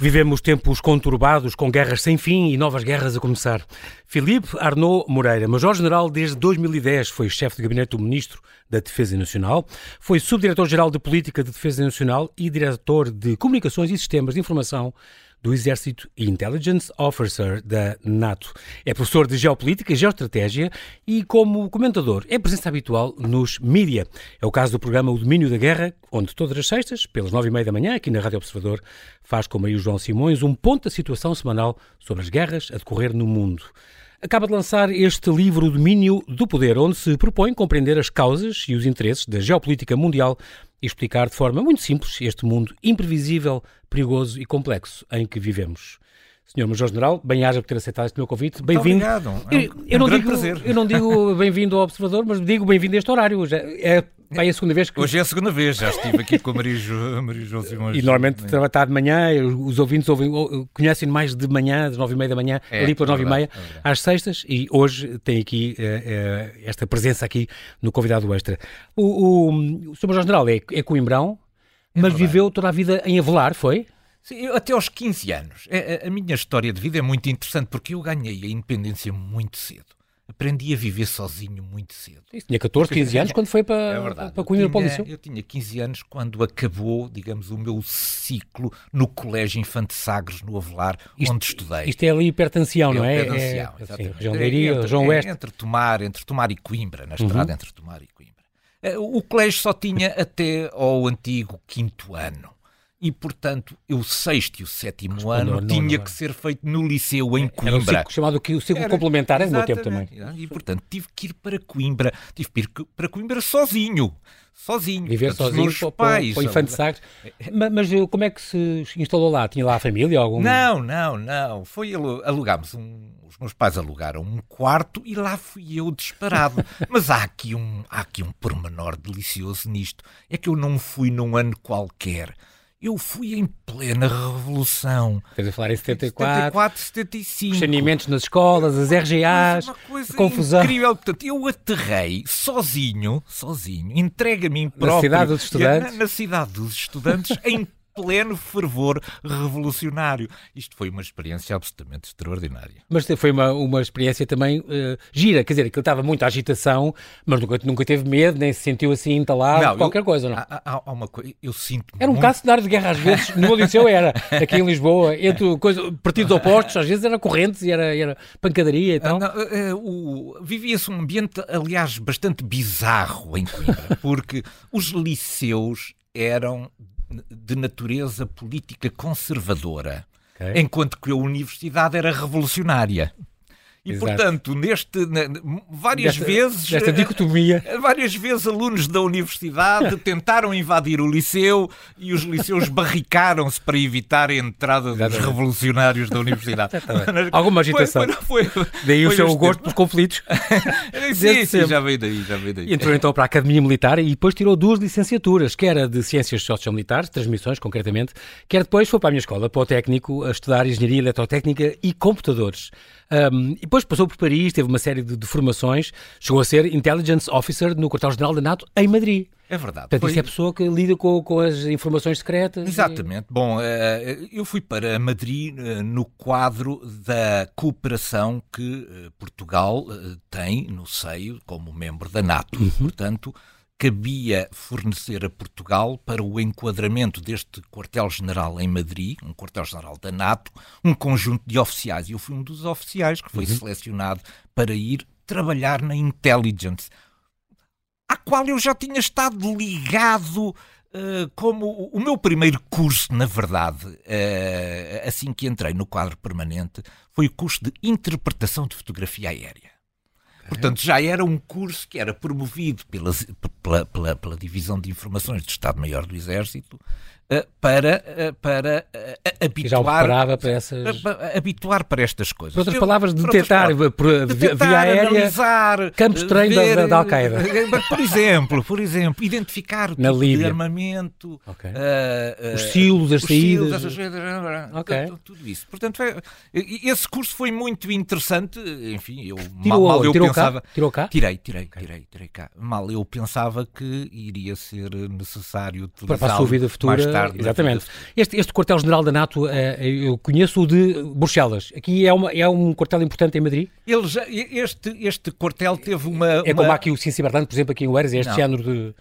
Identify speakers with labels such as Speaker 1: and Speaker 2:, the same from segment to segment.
Speaker 1: Vivemos tempos conturbados, com guerras sem fim e novas guerras a começar. Filipe Arnaud Moreira, Major-General desde 2010, foi chefe de gabinete do Ministro da Defesa Nacional, foi Subdiretor-Geral de Política de Defesa Nacional e Diretor de Comunicações e Sistemas de Informação do Exército e Intelligence Officer da NATO. É professor de Geopolítica e Geoestratégia e, como comentador, é presença habitual nos mídia. É o caso do programa O Domínio da Guerra, onde todas as sextas, pelas nove e meia da manhã, aqui na Rádio Observador, faz com Maria João Simões um ponto da situação semanal sobre as guerras a decorrer no mundo acaba de lançar este livro O Domínio do Poder, onde se propõe compreender as causas e os interesses da geopolítica mundial e explicar de forma muito simples este mundo imprevisível, perigoso e complexo em que vivemos. Senhor Major-General, bem-aja por ter aceitado este meu convite. Bem-vindo.
Speaker 2: Obrigado. É
Speaker 1: um, eu, eu
Speaker 2: um
Speaker 1: não digo,
Speaker 2: prazer.
Speaker 1: Eu não digo bem-vindo ao Observador, mas digo bem-vindo a este horário. É vai a segunda vez que...
Speaker 2: Hoje é a segunda vez, já estive aqui com a Maria, jo... Maria Simões.
Speaker 1: E normalmente está de manhã, os ouvintes ouvem, conhecem mais de manhã, das nove e meia da manhã,
Speaker 2: É,
Speaker 1: ali pelas
Speaker 2: é
Speaker 1: nove e meia,
Speaker 2: é verdade.
Speaker 1: às sextas, e hoje tem aqui eh, eh, esta presença aqui no convidado extra. O, o, o Sr. Major-General é, é coimbrão, mas
Speaker 2: verdade.
Speaker 1: viveu toda a vida em Avelar, foi?
Speaker 2: Sim, eu até aos 15 anos. A, a- a minha história de vida é muito interessante porque eu ganhei a independência muito cedo. Aprendi a viver sozinho muito cedo.
Speaker 1: Isso, tinha 14, 15 anos quando foi para,
Speaker 2: É
Speaker 1: para Coimbra para o Liceu.
Speaker 2: Eu tinha 15 anos quando acabou, digamos, o meu ciclo no Colégio Infante Sagres, no Avelar,
Speaker 1: Isto-
Speaker 2: onde estudei.
Speaker 1: Isto é ali perto de Ancião, não é?
Speaker 2: Pé de Ancião,
Speaker 1: é assim,
Speaker 2: exatamente.
Speaker 1: região de
Speaker 2: É
Speaker 1: Leiria,
Speaker 2: é
Speaker 1: oeste. Uhum.
Speaker 2: Entre Tomar, entre Tomar e Coimbra, na estrada entre Tomar e Coimbra. Eh, O colégio só tinha até ao antigo quinto ano. E, portanto, o sexto e o sétimo ano
Speaker 1: nono
Speaker 2: tinha
Speaker 1: ano.
Speaker 2: que ser feito no liceu em
Speaker 1: Era o
Speaker 2: Coimbra.
Speaker 1: ciclo, chamado que- o ciclo
Speaker 2: Era-
Speaker 1: complementar, é do meu tempo também.
Speaker 2: E, portanto, tive que ir para Coimbra. Tive que ir para Coimbra sozinho. Sozinho.
Speaker 1: Viver
Speaker 2: Portanto, os
Speaker 1: sozinho
Speaker 2: meus
Speaker 1: para,
Speaker 2: pais.
Speaker 1: para o Infante Sagres. Ma- Mas, eh, como é que se instalou lá? Tinha lá a família? Algum...
Speaker 2: Não, não, não. Foi alu- alugámos um. Os meus pais alugaram um quarto e lá fui eu disparado. Mas há aqui um, há aqui um pormenor delicioso nisto. É que eu não fui num ano qualquer. Eu fui em plena revolução.
Speaker 1: Estás a falar em 74,
Speaker 2: 74, 75.
Speaker 1: os saneamentos nas escolas, as RGAs,
Speaker 2: Uma coisa
Speaker 1: a confusão.
Speaker 2: incrível. Portanto, eu aterrei sozinho, sozinho, entregue a mim próprio.
Speaker 1: cidade dos estudantes?
Speaker 2: Na, na cidade dos estudantes, em pleno fervor revolucionário. Isto foi uma experiência absolutamente extraordinária.
Speaker 1: Mas foi uma, uma experiência também eh, gira, quer dizer, aquilo estava muita agitação, mas nunca, nunca teve medo, nem se sentiu assim entalado,
Speaker 2: Não,
Speaker 1: qualquer
Speaker 2: eu-
Speaker 1: coisa, não?
Speaker 2: Há, há- há uma coisa, eu sinto
Speaker 1: Era um
Speaker 2: muito...
Speaker 1: bocado cenário de guerra às vezes, no meu liceu era, aqui em Lisboa, entre coisa, partidos opostos, às vezes era correntes e era, era pancadaria e
Speaker 2: Ah,
Speaker 1: tal.
Speaker 2: eh, o- Vivia-se um ambiente, aliás, bastante bizarro em Coimbra, porque os liceus eram de natureza política conservadora,
Speaker 1: Ok.
Speaker 2: enquanto que a universidade era revolucionária. E,
Speaker 1: Exato.
Speaker 2: portanto, neste, várias
Speaker 1: Desta-
Speaker 2: vezes...
Speaker 1: Desta
Speaker 2: eh,
Speaker 1: dicotomia.
Speaker 2: Várias vezes alunos da universidade tentaram invadir o liceu e os liceus barricaram-se para evitar a entrada dos
Speaker 1: Exatamente.
Speaker 2: revolucionários da universidade.
Speaker 1: Alguma
Speaker 2: Foi-
Speaker 1: agitação.
Speaker 2: Foi, foi,
Speaker 1: Daí o
Speaker 2: foi
Speaker 1: seu gosto pelos conflitos.
Speaker 2: Sim, sim, já veio daí, já veio daí.
Speaker 1: Entrou então para a Academia Militar e depois tirou duas licenciaturas, que era de Ciências Sociomilitares, transmissões concretamente, quer depois foi para a minha escola, para o técnico, a estudar Engenharia Eletrotécnica e Computadores. Um, e depois passou por Paris, teve uma série de, de formações, chegou a ser Intelligence Officer no quartel-general da NATO em Madrid.
Speaker 2: É verdade.
Speaker 1: Portanto,
Speaker 2: foi-
Speaker 1: isso é a pessoa que lida com, com as informações secretas. e-
Speaker 2: Exatamente. Bom, eh, eu fui para Madrid eh, no quadro da cooperação que eh, Portugal eh, tem no seio como membro da NATO. Portanto, cabia fornecer a Portugal para o enquadramento deste quartel-general em Madrid, um quartel-general da NATO, um conjunto de oficiais. E eu fui um dos oficiais que foi selecionado para ir trabalhar na intelligence, à qual eu já tinha estado ligado Uh, como o- meu primeiro curso, na verdade, uh, assim que entrei no quadro permanente, foi o curso de interpretação de fotografia aérea. Portanto, já era um curso que era promovido pelas- pela, pela- pela Divisão de Informações do Estado-Maior do Exército para, uh, para uh,
Speaker 1: Que já o
Speaker 2: habituar,
Speaker 1: para essas.
Speaker 2: habituar para estas coisas.
Speaker 1: Por outras
Speaker 2: Eu-
Speaker 1: palavras, detectar por- via-
Speaker 2: detectar,
Speaker 1: via aérea
Speaker 2: analisar,
Speaker 1: campos de treino da-
Speaker 2: ver,
Speaker 1: da- da Al-Qaeda.
Speaker 2: eh, Por exemplo, por exemplo, identificar o
Speaker 1: Na
Speaker 2: tipo de
Speaker 1: Líbia.
Speaker 2: armamento,
Speaker 1: Ok.
Speaker 2: eh,
Speaker 1: Os
Speaker 2: eh,
Speaker 1: silos, as
Speaker 2: os silos,
Speaker 1: saídas.
Speaker 2: essas coisas,
Speaker 1: Ok.
Speaker 2: tudo, isso. Portanto, e- esse curso foi muito interessante. Enfim, eu
Speaker 1: Tirou,
Speaker 2: mal, mal eu
Speaker 1: tirou
Speaker 2: pensava.
Speaker 1: cá? Tirou cá?
Speaker 2: Tirei, tirei, tirei, tirei cá. Mal eu pensava que iria ser necessário
Speaker 1: Para a sua vida futura,
Speaker 2: tarde.
Speaker 1: Exatamente. Este, este quartel-general da NATO, eu conheço o de Bruxelas. Aqui é, uma, é um quartel importante em Madrid?
Speaker 2: Ele já, este, este quartel teve uma...
Speaker 1: É como aqui o Cincibertano, por exemplo, aqui em Oeiras, é este Não. género de...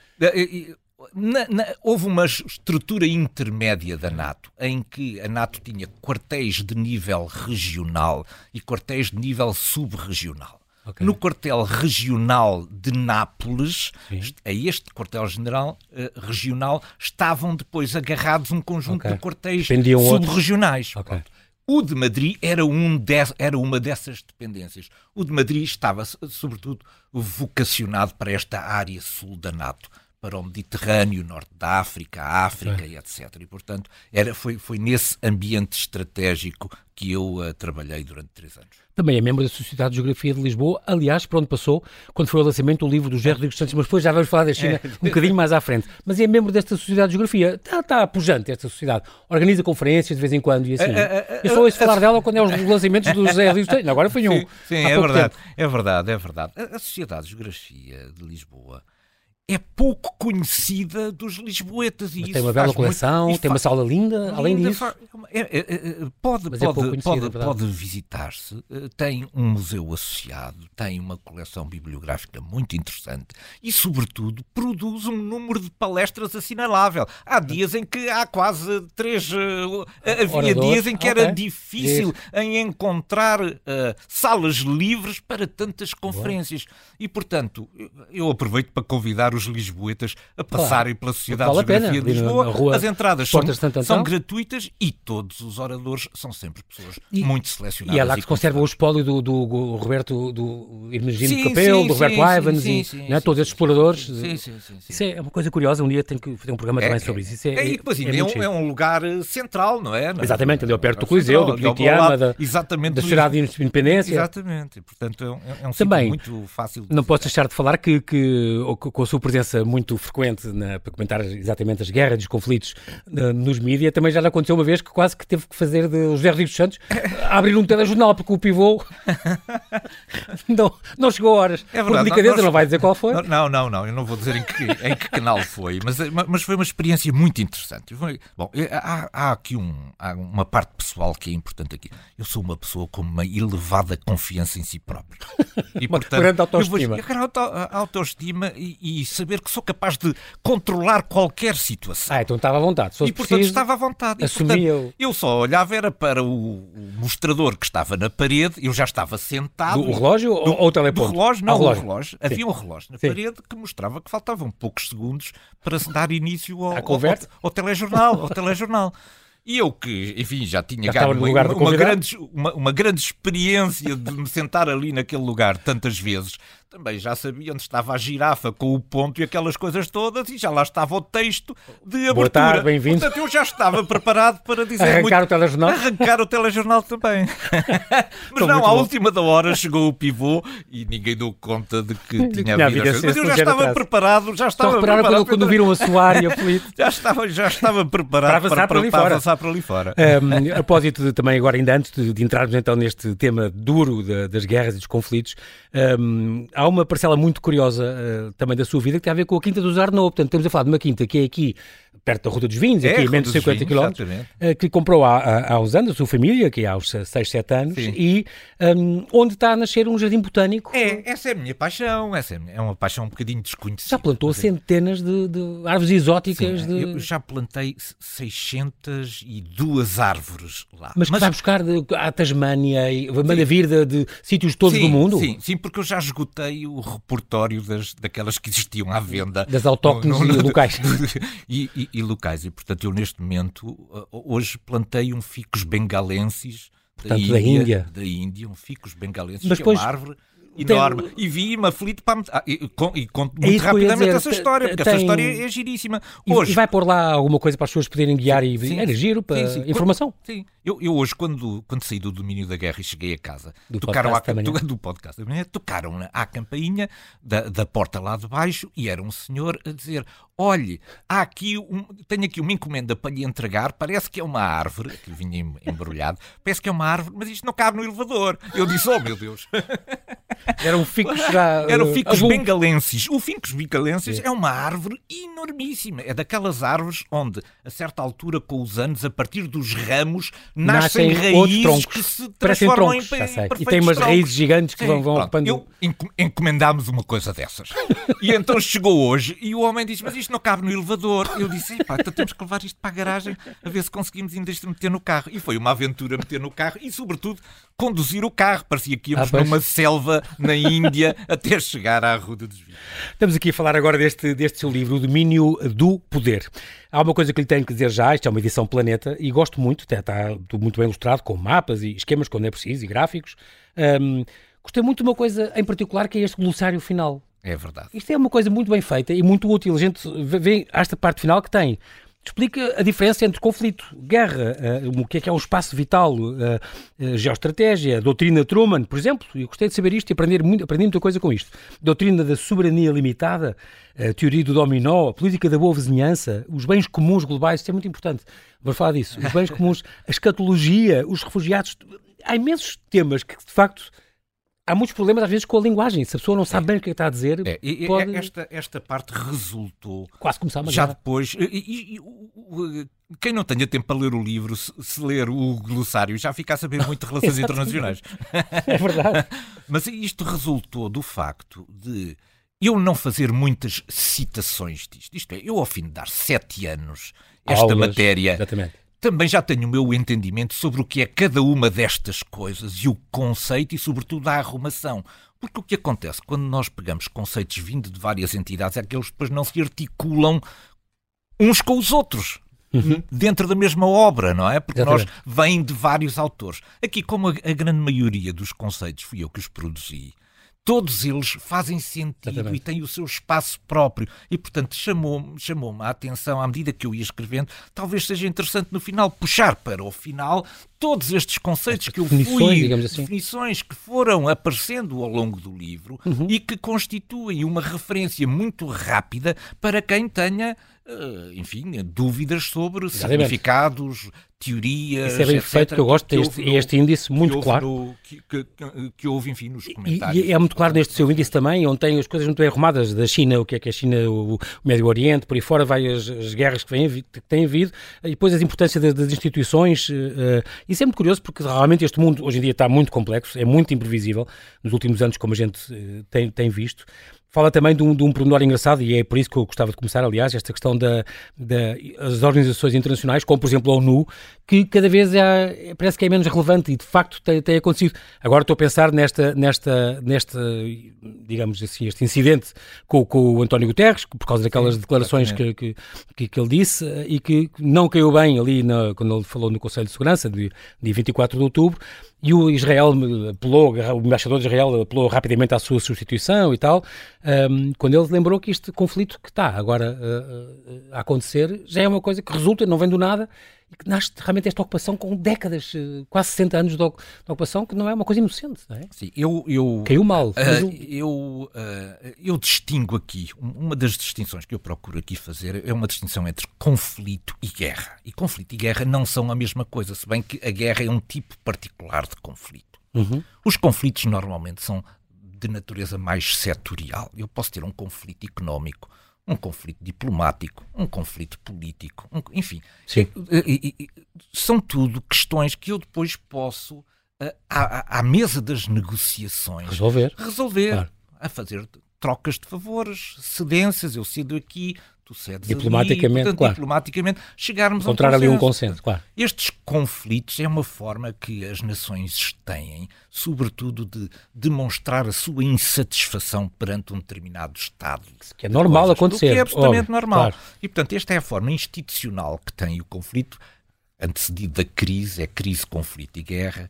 Speaker 2: Na, na, houve uma estrutura intermédia da NATO, em que a NATO tinha quartéis de nível regional e quartéis de nível subregional. Okay. No quartel regional de Nápoles, Sim. a este quartel-general uh, regional, estavam depois agarrados um conjunto okay. de quartéis subregionais. Okay. O de Madrid era, um de, era uma dessas dependências. O de Madrid estava, sobretudo, vocacionado para esta área sul da NATO para o Mediterrâneo, Norte da África, África é. e etc. E, portanto, era, foi, foi nesse ambiente estratégico que eu uh, trabalhei durante três anos.
Speaker 1: Também é membro da Sociedade de Geografia de Lisboa, aliás, por onde passou, quando foi o lançamento do livro do José Rodrigues Santos, mas depois já vamos falar da China é. um bocadinho mais à frente. Mas é membro desta Sociedade de Geografia, está, está pujante esta sociedade, organiza conferências de vez em quando e assim. eu só ouço falar dela quando é os lançamentos do José Rodrigues Santos, agora foi um. Sim,
Speaker 2: sim é verdade, tempo. é verdade, é verdade. A Sociedade de Geografia de Lisboa é pouco conhecida dos lisboetas. E
Speaker 1: tem uma bela coleção, muito, tem uma sala linda, linda além disso.
Speaker 2: É, é, é, pode, é pode, pode, pode visitar-se, eh, tem um museu associado, tem uma coleção bibliográfica muito interessante e, sobretudo, produz um número de palestras assinalável. Há dias em que há quase três. Uh, havia Oradores. dias em que era okay. difícil Isso. em encontrar uh, salas livres para tantas conferências. Boa. E, portanto, eu aproveito para convidar os lisboetas a passarem claro. pela Sociedade vale de Geografia de Lisboa. As entradas são, são, gratuitas e todos os oradores são sempre pessoas e, muito selecionadas.
Speaker 1: E é lá que se conserva o espólio do, do, do Roberto, do Hermesino Capel, do Roberto Ivans sim, sim, e né, todos esses exploradores. Sim, sim, sim, Isso é uma coisa curiosa, um dia tenho que fazer um programa é, também sobre isso. isso é,
Speaker 2: é, e depois, é, é, um, é, um, lugar central, não é?
Speaker 1: Exatamente, ali ao perto do Coliseu, do Politeama, da, exatamente, da de Independência.
Speaker 2: Exatamente, portanto é um, também, muito fácil.
Speaker 1: Não posso deixar de falar que, que com a sua presença muito frequente na, para comentar exatamente as guerras, os conflitos uh, nos mídias, também já lhe aconteceu uma vez que quase que teve que fazer de José Rodrigues Santos abrir um telejornal, porque o pivô não, não chegou a horas. É verdade, Por não, não vai dizer qual foi.
Speaker 2: Não, não, não, eu não vou dizer em que, em que canal foi, mas, mas foi uma experiência muito interessante. Bom, há, há aqui um, há uma parte pessoal que é importante aqui. Eu sou uma pessoa com uma elevada confiança em si próprio.
Speaker 1: E, portanto, grande autoestima.
Speaker 2: Eu vou, auto, autoestima e, e saber que sou capaz de controlar qualquer situação.
Speaker 1: Ah, então estava à vontade.
Speaker 2: e portanto preciso, estava à vontade. E, portanto, eu... eu só olhava era para o, o, mostrador que estava na parede, eu já estava sentado.
Speaker 1: Do relógio do, ou o teleponto?
Speaker 2: Do relógio, não, ah, relógio. o relógio. Havia um relógio na Sim. parede que mostrava que faltavam poucos segundos para se dar início ao, ao, ao, ao telejornal. Ao telejornal. E eu que, enfim, já tinha
Speaker 1: já ganho uma,
Speaker 2: uma, grande, uma, uma, grande experiência de me sentar ali naquele lugar tantas vezes, também já sabia onde estava a girafa com o ponto e aquelas coisas todas e já lá estava o texto de abertura.
Speaker 1: Boa tarde, bem-vindo.
Speaker 2: Portanto, eu já estava preparado para dizer...
Speaker 1: Arrancar muito... o telejornal?
Speaker 2: Arrancar o telejornal também. Mas não, à bom. última da hora chegou o pivô e ninguém deu conta de que tinha havido... Mas eu já estava atrás. preparado, já estava Só preparado.
Speaker 1: Quando, quando viram a soar e a
Speaker 2: já estava, já estava preparado para avançar para, para, ali para, avançar para ali fora.
Speaker 1: Um, a propósito de, também agora ainda antes de, de, entrarmos então neste tema duro de, das guerras e dos conflitos, um, há uma parcela muito curiosa uh, também da sua vida que tem a ver com a Quinta dos Arnaud. Portanto, estamos a falar de uma quinta que é aqui perto da Ruta dos Vinhos, é, aqui a menos de 50 km, uh, que comprou há, há, há, uns anos, a sua família, que há uns 6, 7 anos, Sim. e um, onde está a nascer um jardim botânico.
Speaker 2: É, essa é a minha paixão, essa é, é uma paixão um bocadinho desconhecida.
Speaker 1: Já plantou centenas de, de, árvores exóticas? Sim, de...
Speaker 2: Eu já plantei 602 árvores lá.
Speaker 1: Mas, Mas... vai buscar de, a Tasmânia e manda vir de, de, sítios todos
Speaker 2: sim,
Speaker 1: do mundo?
Speaker 2: Sim, sim, porque eu já esgotei o repertório das, daquelas que existiam à venda.
Speaker 1: Das autóctones e locais.
Speaker 2: e, e, e, locais. E, portanto, eu neste momento, uh, hoje plantei um ficus bengalensis da, Índia, da Índia. Da Índia, um ficus bengalensis, Mas que é uma árvore enorme. Tem... E vi-me aflito para. Ah, e, e, conto é muito rapidamente dizer, essa história, porque tem... essa história é giríssima.
Speaker 1: Hoje... E, vai pôr lá alguma coisa para as pessoas poderem guiar sim, e. Sim, era giro para sim, sim. informação.
Speaker 2: Sim. Eu, eu, hoje, quando, quando saí do domínio da guerra e cheguei a casa, do tocaram podcast à, do podcast da manhã, tocaram à campainha da, da porta lá de baixo e era um senhor a dizer: olhe, há aqui um, tenho aqui uma encomenda para lhe entregar, parece que é uma árvore, que vinha embrulhado, parece que é uma árvore, mas isto não cabe no elevador. Eu disse, oh meu Deus.
Speaker 1: Era um ficus já...
Speaker 2: Era o ficus bengalensis. O ficus bengalensis é uma árvore enormíssima. É daquelas árvores onde, a certa altura, com os anos, a partir dos ramos, nascem, nascem raízes que se transformam troncos, em,
Speaker 1: em E tem umas troncos. raízes gigantes que vão, vão ocupando...
Speaker 2: Eu encomendámos uma coisa dessas. e então chegou hoje e o homem disse, mas isto não cabe no elevador. Eu disse, pá, então temos que levar isto para a garagem a ver se conseguimos ainda meter no carro. E foi uma aventura meter no carro e, sobretudo, conduzir o carro. Parecia que íamos ah, numa selva na Índia até chegar à Ruda dos Vinhos.
Speaker 1: Estamos aqui a falar agora deste, deste seu livro, O Domínio do Poder. Há uma coisa que lhe tenho que dizer já, isto é uma edição Planeta, e gosto muito, está, está muito bem ilustrado, com mapas e esquemas quando é preciso, e gráficos. Um, gostei muito de uma coisa em particular, que é este glossário final.
Speaker 2: É verdade.
Speaker 1: Isto é uma coisa muito bem feita e muito útil. A gente vê esta parte final que tem explica a diferença entre conflito, guerra, uh, o que é que é um espaço vital, uh, uh, geoestratégia, doutrina Truman, por exemplo. Eu gostei de saber isto e aprender muito, aprendi muita coisa com isto. Doutrina da soberania limitada, teoria do dominó, a política da boa vizinhança, os bens comuns globais, isto é muito importante. Vamos falar disso. Os bens comuns, a escatologia, os refugiados. Há imensos temas que, de facto, há muitos problemas às vezes com a linguagem. Se a pessoa não sabe é. bem o que, é que está a dizer,
Speaker 2: é. E, pode... esta, esta parte resultou.
Speaker 1: Quase começámos
Speaker 2: Já depois. E, e, quem não tenha tempo para ler o livro, se, se, ler o glossário, já fica a saber muito de relações internacionais.
Speaker 1: É verdade.
Speaker 2: Mas isto resultou do facto de eu não fazer muitas citações disto. Isto é, eu ao fim de dar sete anos esta Aulas, matéria.
Speaker 1: Exatamente
Speaker 2: também já tenho o meu entendimento sobre o que é cada uma destas coisas e o conceito e, sobretudo, a arrumação. Porque o que acontece quando nós pegamos conceitos vindo de várias entidades é que eles depois não se articulam uns com os outros. Uhum. Dentro da mesma obra, não é? Porque Exatamente. nós vêm de vários autores. Aqui, como a, a grande maioria dos conceitos fui eu que os produzi, todos eles fazem sentido Exatamente. e têm o seu espaço próprio. E, portanto, chamou-me chamou a atenção, à medida que eu ia escrevendo, talvez seja interessante no final puxar para o final todos estes conceitos que eu fui, assim. definições que foram aparecendo ao longo do livro uhum. e que constituem uma referência muito rápida para quem tenha enfim, dúvidas sobre Exatamente. significados, teorias.
Speaker 1: Isso é bem etc, feito, que eu gosto deste no, este índice muito claro.
Speaker 2: No, que, que, que, houve, enfim, nos comentários.
Speaker 1: E, e, é muito claro neste seu índice também, onde tem as coisas muito bem arrumadas da China, o que é que é a China, o, o Médio Oriente, por aí fora, vai as, as guerras que, vêm, que têm havido, e depois a importância das, das instituições. Uh, isso é muito curioso, porque realmente este mundo hoje em dia está muito complexo, é muito imprevisível, nos últimos anos, como a gente uh, tem, tem visto. Fala também de um, de um pormenor engraçado, e é por isso que eu gostava de começar, aliás, esta questão das da, da, organizações internacionais, como por exemplo a ONU, que cada vez é, parece que é menos relevante e de facto tem, tem acontecido. Agora estou a pensar nesta, nesta, nesta digamos assim, este incidente com, com o António Guterres, por causa daquelas Sim, declarações que, que, que, que, ele disse e que não caiu bem ali na, quando ele falou no Conselho de Segurança, de, de 24 de outubro, e o Israel apelou, o embaixador de Israel apelou rapidamente à sua substituição e tal, um, quando ele lembrou que este conflito que está agora uh, a acontecer já é uma coisa que resulta, não vem do nada, e que nasce realmente esta ocupação com décadas, eh, quase 60 anos de, ocupação, que não é uma coisa inocente, não é?
Speaker 2: Sim, eu... eu
Speaker 1: Caiu mal.
Speaker 2: Uh, eu, uh, eu distingo aqui, uma das distinções que eu procuro aqui fazer é uma distinção entre conflito e guerra. E conflito e guerra não são a mesma coisa, se bem que a guerra é um tipo particular de conflito. Uhum. Os conflitos normalmente são de natureza mais setorial. Eu posso ter um conflito económico, um conflito diplomático, um conflito político, um, enfim.
Speaker 1: Sim.
Speaker 2: São tudo questões que eu depois posso, eh, à, à mesa das negociações,
Speaker 1: resolver.
Speaker 2: Resolver. Claro. A fazer trocas de favores, cedências, eu cedo aqui, tu cedes
Speaker 1: diplomaticamente,
Speaker 2: ali, portanto,
Speaker 1: claro.
Speaker 2: diplomaticamente chegarmos
Speaker 1: Encontrar
Speaker 2: a um
Speaker 1: ali um consenso, claro.
Speaker 2: Estes conflitos é uma forma que as nações têm, sobretudo de demonstrar a sua insatisfação perante um determinado Estado.
Speaker 1: Que é normal coisas, acontecer.
Speaker 2: Que é absolutamente
Speaker 1: óbvio,
Speaker 2: normal.
Speaker 1: Claro.
Speaker 2: E, portanto, esta é a forma institucional que tem o conflito, antecedido da crise, é crise, conflito e guerra,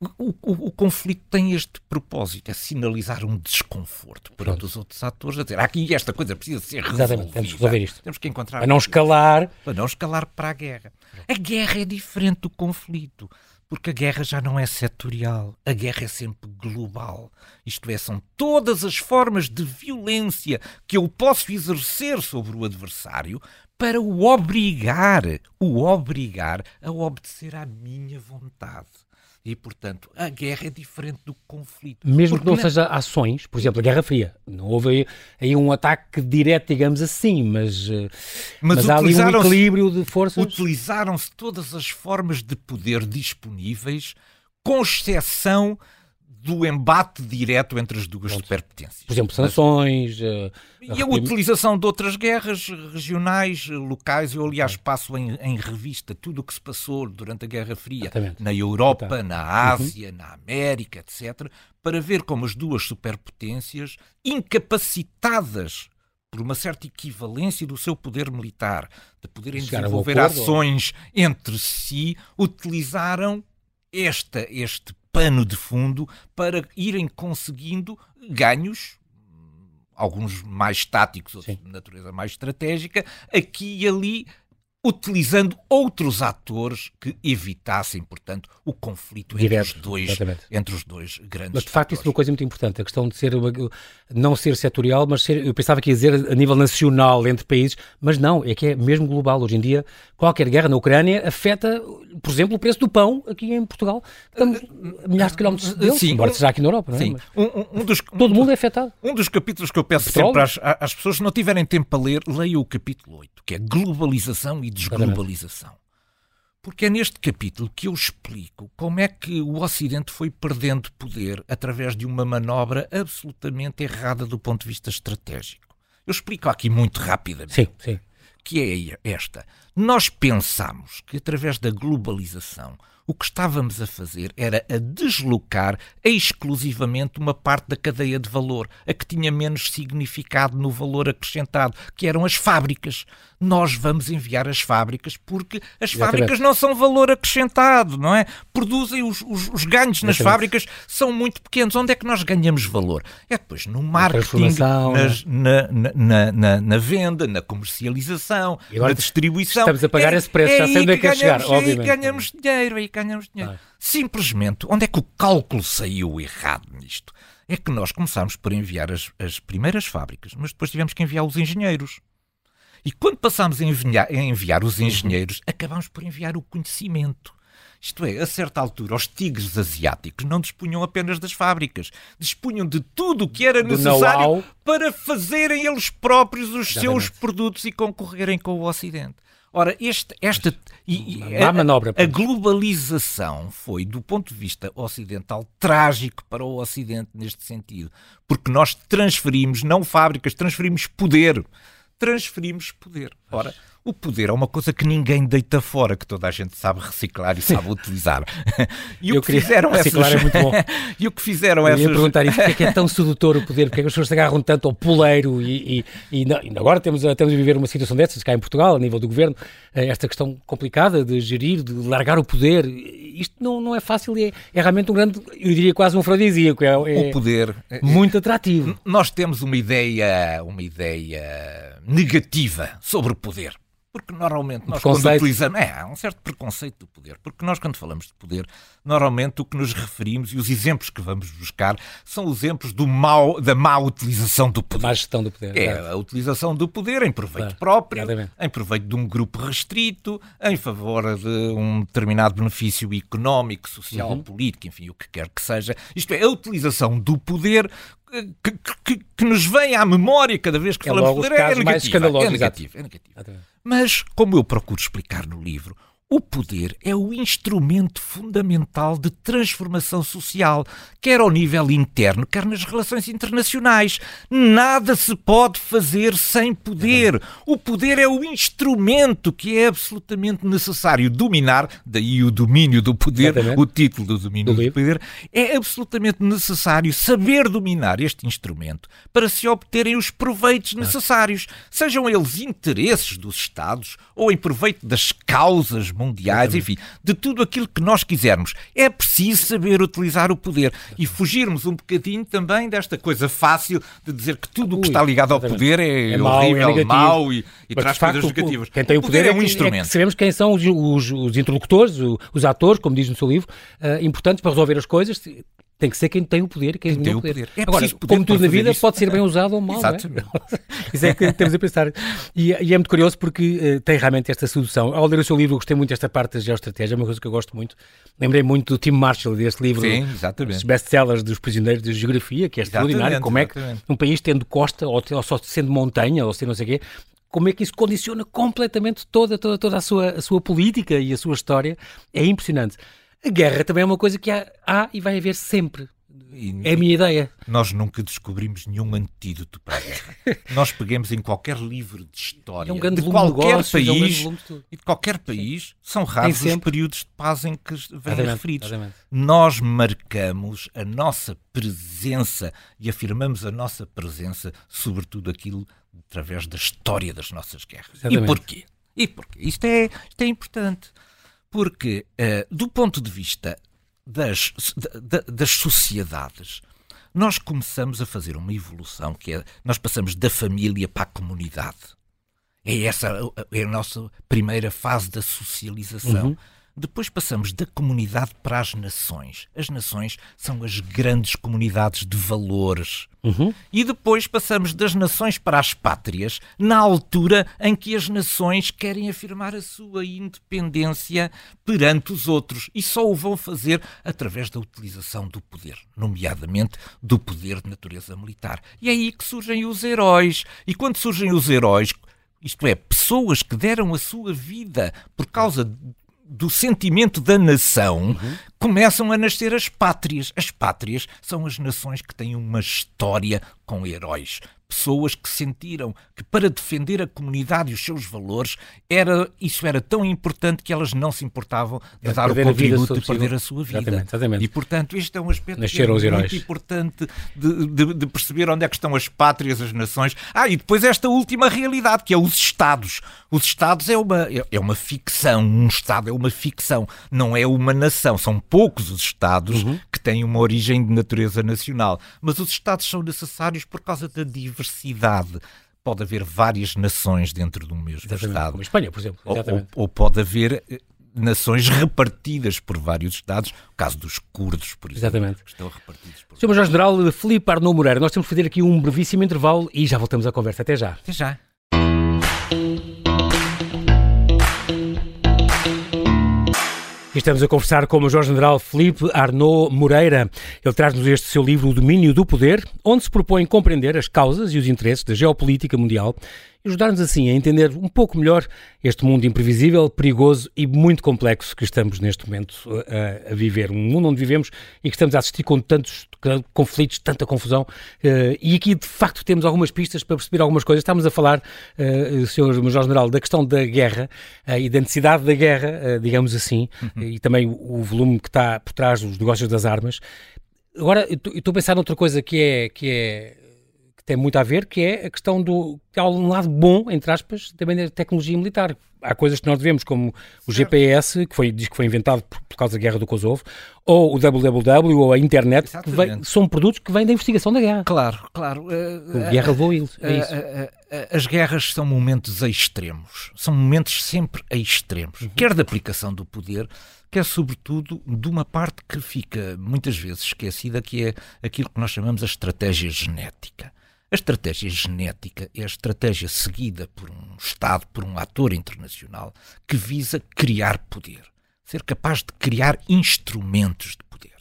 Speaker 2: o, o, o, conflito tem este propósito, é sinalizar um desconforto para os outros atores, a dizer, aqui esta coisa precisa ser resolvida. Exatamente,
Speaker 1: temos que resolver isto.
Speaker 2: Temos que encontrar...
Speaker 1: Para não escalar...
Speaker 2: Para não escalar para a guerra. A guerra é diferente do conflito, porque a guerra já não é setorial, a guerra é sempre global. Isto é, são todas as formas de violência que eu posso exercer sobre o adversário para o obrigar, o obrigar a obedecer à minha vontade. E, portanto, a guerra é diferente do conflito.
Speaker 1: Mesmo Porque que não, não seja ações, por exemplo, a Guerra Fria. Não houve aí, aí um ataque direto, digamos assim, mas, eh, mas, mas há ali um equilíbrio de forças.
Speaker 2: Utilizaram-se todas as formas de poder disponíveis, com exceção do embate direto entre as duas Pronto. superpotências.
Speaker 1: Por exemplo, sanções.
Speaker 2: Uh, e a, utilização de outras guerras regionais, locais. Eu, aliás, passo em, em revista tudo o que se passou durante a Guerra Fria Exatamente. na Europa, então. na Ásia, uhum. na América, etc., para ver como as duas superpotências, incapacitadas por uma certa equivalência do seu poder militar, de poderem desenvolver ações entre si, utilizaram esta, este pano de fundo para irem conseguindo ganhos, alguns mais táticos, outros Sim. de natureza mais estratégica, aqui e ali utilizando outros atores que evitassem, portanto, o conflito Direto, entre, os dois, entre os dois grandes
Speaker 1: Mas, de facto, atores. isso é uma coisa muito importante, a questão de ser não ser setorial, mas ser, eu pensava que ia dizer a nível nacional entre países, mas não, é que é mesmo global. Hoje em dia, qualquer guerra na Ucrânia afeta, por exemplo, o preço do pão aqui em Portugal. Estamos a milhares de quilómetros deles, Sim, embora seja aqui na Europa. Não é? Sim. Um, um dos, Todo mundo é afetado.
Speaker 2: Um dos capítulos que eu peço sempre às, às pessoas, se não tiverem tempo para ler, leiam o capítulo 8, que é globalização e desglobalização. Porque é neste capítulo que eu explico como é que o Ocidente foi perdendo poder através de uma manobra absolutamente errada do ponto de vista estratégico. Eu explico aqui muito rapidamente.
Speaker 1: Sim, sim.
Speaker 2: Que é esta. Nós pensamos que através da globalização o que estávamos a fazer era a deslocar exclusivamente uma parte da cadeia de valor, a que tinha menos significado no valor acrescentado, que eram as fábricas. Nós vamos enviar as fábricas porque as Exatamente. fábricas não são valor acrescentado, não é? Produzem os, os, os ganhos nas Exatamente. fábricas são muito pequenos. Onde é que nós ganhamos valor? É depois no marketing, nas, na, na, na, na, venda, na comercialização, na distribuição.
Speaker 1: Estamos a pagar é, esse preço, é já sei onde é que quer chegar,
Speaker 2: obviamente. ganhamos dinheiro, aí ganhamos dinheiro. Ah. Simplesmente, onde é que o cálculo saiu errado nisto? É que nós começámos por enviar as, as primeiras fábricas, mas depois tivemos que enviar os engenheiros. E quando passámos a enviar, a enviar os engenheiros, acabámos por enviar o conhecimento. Isto é, a certa altura, os tigres asiáticos não dispunham apenas das fábricas, dispunham de tudo o que era necessário para fazerem eles próprios os Exatamente. seus produtos e concorrerem com o Ocidente. Ora, este, esta e, a, manobra, a, globalização foi, do ponto de vista ocidental, trágico para o Ocidente neste sentido, porque nós transferimos, não fábricas, transferimos poder. Transferimos poder. Ora, o poder é uma coisa que ninguém deita fora, que toda a gente sabe reciclar e sabe utilizar.
Speaker 1: E o Eu que fizeram reciclar essas... é muito bom.
Speaker 2: e o que fizeram Eu
Speaker 1: essas... ia perguntar isso, porque é que é tão sedutor o poder, porque é que as pessoas se agarram tanto ao poleiro e, e, e agora temos, temos a viver uma situação dessas cá em Portugal, a nível do governo, eh, esta questão complicada de gerir, de largar o poder, isto não, não é fácil e é, é realmente um grande, eu diria quase um afrodisíaco. É,
Speaker 2: é o poder.
Speaker 1: Muito atrativo.
Speaker 2: Nós temos uma ideia, uma ideia negativa sobre o poder. Porque normalmente nós quando utilizamos. É, há um certo preconceito do poder. Porque nós, quando falamos de poder, normalmente o que nos referimos e os exemplos que vamos buscar são exemplos do mau, da má utilização do poder.
Speaker 1: Má gestão do poder.
Speaker 2: É, claro. a utilização do poder em proveito claro. próprio, Exatamente. em proveito de um grupo restrito, em favor de um determinado benefício económico, social, uhum. político, enfim, o que quer que seja. Isto é, a utilização do poder que, que, que, nos vem à memória cada vez que é falamos de poder é, negativo. É negativo, é negativo. Mas, como eu procuro explicar no livro, o poder é o instrumento fundamental de transformação social, quer ao nível interno, quer nas relações internacionais. Nada se pode fazer sem poder. O poder é o instrumento que é absolutamente necessário dominar, daí o domínio do poder, Exatamente. o título do domínio do, do poder. É absolutamente necessário saber dominar este instrumento para se obterem os proveitos necessários, sejam eles interesses dos Estados ou em proveito das causas mundiais, enfim, de tudo aquilo que nós quisermos. É preciso saber utilizar o poder e fugirmos um bocadinho também desta coisa fácil de dizer que tudo o que está ligado ao poder é, é horrível, é mau e, e traz facto, coisas negativas.
Speaker 1: Quem tem o poder, o poder é, um é instrumento. É sabemos quem são os, os, os interlocutores, os, os, atores, como diz no seu livro, uh, importantes para resolver as coisas Tem que ser quem tem o poder quem, quem tem o poder.
Speaker 2: É
Speaker 1: Agora, como tudo na vida, isso. pode ser bem usado ou mal.
Speaker 2: É? Exatamente.
Speaker 1: É? isso é que temos a pensar. E, e é muito curioso porque uh, tem realmente esta sedução. Ao ler o seu livro, gostei muito desta parte da geoestratégia, é uma coisa que eu gosto muito. Lembrei muito do Tim Marshall, deste livro,
Speaker 2: Sim, exatamente.
Speaker 1: os best-sellers dos prisioneiros de geografia, que é extraordinário. Como é que um país tendo costa, ou, ou só sendo montanha, ou sendo não sei o quê, como é que isso condiciona completamente toda, toda, toda a, sua, a sua política e a sua história. É impressionante. A guerra também é uma coisa que há, há e vai haver sempre. E, é a minha ideia.
Speaker 2: Nós nunca descobrimos nenhum antídoto para a guerra. nós pegamos em qualquer livro de história
Speaker 1: é um de
Speaker 2: qualquer país
Speaker 1: é um de
Speaker 2: e de qualquer país, são raros os períodos de paz em que vêm referidos. Exatamente. Nós marcamos a nossa presença e afirmamos a nossa presença, sobretudo aquilo através da história das nossas guerras. Exatamente. E porquê? E porquê? Isto é, isto é importante. Porque, uh, do ponto de vista das, das sociedades, nós começamos a fazer uma evolução que é, nós passamos da família para a comunidade. É essa é a nossa primeira fase da socialização. Uhum. Depois passamos da comunidade para as nações. As nações são as grandes comunidades de valores. Uhum. E depois passamos das nações para as pátrias, na altura em que as nações querem afirmar a sua independência perante os outros e só o vão fazer através da utilização do poder, nomeadamente do poder de natureza militar. E é aí que surgem os heróis. E quando surgem os heróis, isto é, pessoas que deram a sua vida por causa do sentimento da nação, uhum. Começam a nascer as pátrias. As pátrias são as nações que têm uma história com heróis pessoas que sentiram que para defender a comunidade e os seus valores era isso era tão importante que elas não se importavam de é dar o contributo de perder a sua vida.
Speaker 1: Exatamente, exatamente.
Speaker 2: E portanto este é um aspecto é muito heróis. importante de, de, de, perceber onde é que estão as pátrias, as nações. Ah, e depois esta última realidade que é os Estados. Os Estados é uma, é, é uma ficção, um Estado é uma ficção, não é uma nação. São poucos os Estados uhum. que têm uma origem de natureza nacional, mas os Estados são necessários por causa da diversidade. Pode haver várias nações dentro do mesmo Exatamente, Estado.
Speaker 1: Como Espanha, por exemplo.
Speaker 2: Ou, ou, ou, pode haver eh, nações repartidas por vários Estados. O caso dos curdos, por exemplo.
Speaker 1: Exatamente.
Speaker 2: Estão repartidos por...
Speaker 1: Sr. Major-General Filipe Arnaud Moreira, nós temos que fazer aqui um brevíssimo intervalo e já voltamos à conversa. Até já.
Speaker 2: Até já.
Speaker 1: Estamos a conversar com o Major-General Felipe Arnaud Moreira. Ele traz-nos este seu livro, O Domínio do Poder, onde se propõe compreender as causas e os interesses da geopolítica mundial e ajudar-nos assim a entender um pouco melhor este mundo imprevisível, perigoso e muito complexo que estamos neste momento a, a viver. Um mundo onde vivemos e que estamos a assistir com tantos conflitos, tanta confusão. Uh, e aqui, de facto, temos algumas pistas para perceber algumas coisas. Estamos a falar, uh, Sr. Major-General, da questão da guerra e da necessidade da guerra, digamos assim, uhum. e também o, o volume que está por trás dos negócios das armas. Agora, estou a pensar noutra coisa que é, que é tem muito a ver, que é a questão do. que há um lado bom, entre aspas, também da tecnologia militar. Há coisas que nós devemos, como o GPS, que foi, diz que foi inventado por, por causa da guerra do Kosovo, ou o www, ou a internet, que vem, são produtos que vêm da investigação da guerra.
Speaker 2: Claro, claro. Uh,
Speaker 1: a guerra levou isso.
Speaker 2: É uh, as guerras são momentos extremos. São momentos sempre extremos. Uhum. Quer da aplicação do poder, quer sobretudo de uma parte que fica muitas vezes esquecida, que é aquilo que nós chamamos a estratégia genética. A estratégia genética é a estratégia seguida por um Estado, por um ator internacional, que visa criar poder, ser capaz de criar instrumentos de poder.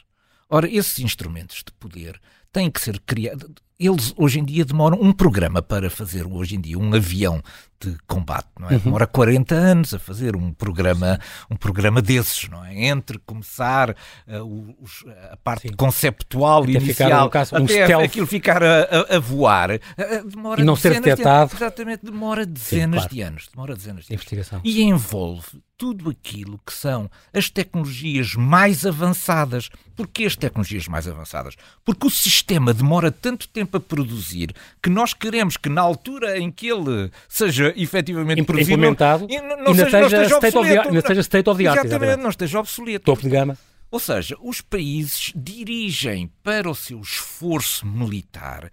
Speaker 2: Ora, esses instrumentos de poder têm que ser criados. Eles hoje em dia demoram um programa para fazer hoje em dia um avião de combate, não é? Uhum. Demora 40 anos a fazer um programa, um programa desses, não é? Entre começar uh, os, a parte Sim. conceptual até inicial, caso, um até stealth. aquilo ficar a, a, a voar, uh, demora
Speaker 1: e não ser detectado.
Speaker 2: De exatamente, demora dezenas Sim, claro. de anos, demora dezenas de
Speaker 1: Investigação.
Speaker 2: anos. E envolve tudo aquilo que são as tecnologias mais avançadas. Porquê as tecnologias mais avançadas? Porque o sistema demora tanto tempo a produzir que nós queremos que na altura em que ele seja efetivamente
Speaker 1: implementado
Speaker 2: e não, não, seja, não esteja obsoleto.
Speaker 1: Não seja state of the art.
Speaker 2: Exatamente, exatamente. não esteja obsoleto.
Speaker 1: Topo de gama.
Speaker 2: Ou seja, os países dirigem para o seu esforço militar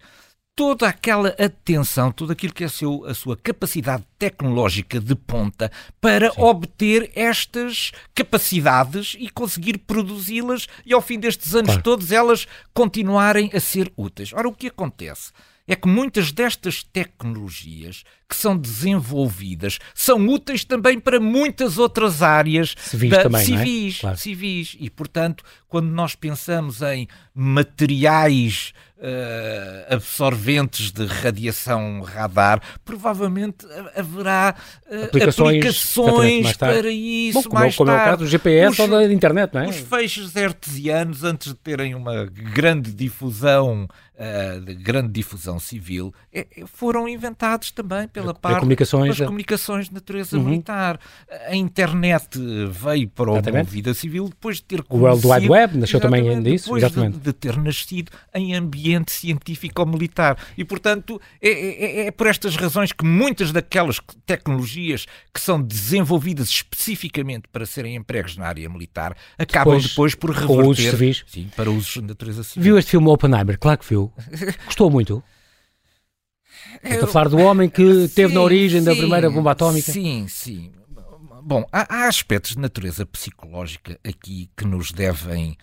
Speaker 2: toda aquela atenção, tudo aquilo que é a, seu, a sua capacidade tecnológica de ponta para Sim. obter estas capacidades e conseguir produzi-las e ao fim destes anos claro. todos elas continuarem a ser úteis. Ora, o que acontece? é que muitas destas tecnologias que são desenvolvidas são úteis também para muitas outras áreas
Speaker 1: civis, da, também,
Speaker 2: civis,
Speaker 1: é? claro.
Speaker 2: civis. E, portanto, quando nós pensamos em materiais uh, absorventes de radiação radar, provavelmente haverá uh, aplicações, aplicações para isso.
Speaker 1: Bom, como,
Speaker 2: mais
Speaker 1: como
Speaker 2: tarde.
Speaker 1: é o caso do GPS os, ou da internet, não é?
Speaker 2: Os feixes artesianos, antes de terem uma grande difusão uh, de grande difusão civil, é, foram inventados também pela parte
Speaker 1: comunicações,
Speaker 2: das comunicações de natureza uhum. militar. A internet veio para a vida civil depois de ter
Speaker 1: O World Wide Web nasceu também disso,
Speaker 2: depois exatamente. De, de, ter nascido em ambiente científico-militar. E, portanto, é, é, é, por estas razões que muitas daquelas tecnologias que são desenvolvidas especificamente para serem empregos na área militar acabam depois, depois por reverter sim, para usos de natureza civil.
Speaker 1: Viu este filme Oppenheimer? Claro que viu. Gostou muito? Estou a falar do homem que esteve na origem sim, da primeira bomba atómica.
Speaker 2: Sim, sim. Bom, há, há, aspectos de natureza psicológica aqui que nos devem,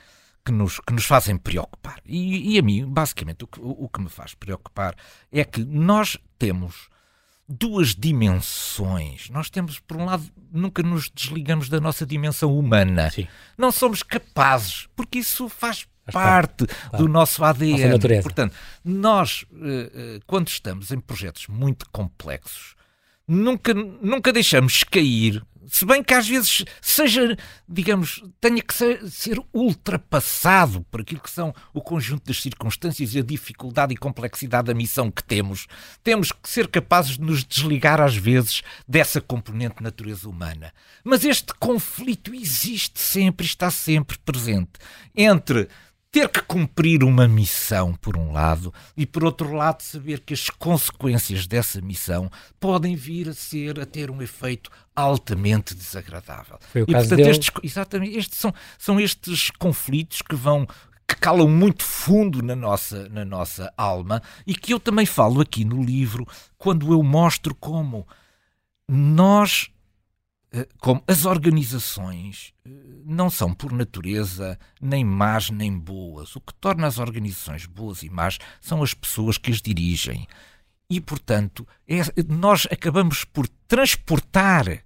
Speaker 2: que nos, que nos fazem preocupar. E, e a mim, basicamente, o que, o, que me faz preocupar é que nós temos duas dimensões. Nós temos, por um lado, nunca nos desligamos da nossa dimensão humana. Sim. Não somos capazes, porque isso faz parte do nosso ADN. Portanto, nós, eh, eh, quando estamos em projetos muito complexos, nunca, nunca deixamos cair se bem que às vezes seja, digamos, tenha que ser, ser, ultrapassado por aquilo que são o conjunto das circunstâncias e a dificuldade e complexidade da missão que temos, temos que ser capazes de nos desligar às vezes dessa componente de natureza humana. Mas este conflito existe sempre, está sempre presente entre ter que cumprir uma missão, por um lado, e por outro lado, saber que as consequências dessa missão podem vir a ser, a ter um efeito altamente desagradável.
Speaker 1: Foi o e, caso portanto,
Speaker 2: estes, exatamente, estes são, são estes conflitos que vão que calam muito fundo na nossa, na nossa alma e que eu também falo aqui no livro quando eu mostro como nós como as organizações eh, não são por natureza nem más nem boas. O que torna as organizações boas e más são as pessoas que as dirigem. E, portanto, é, nós acabamos por transportar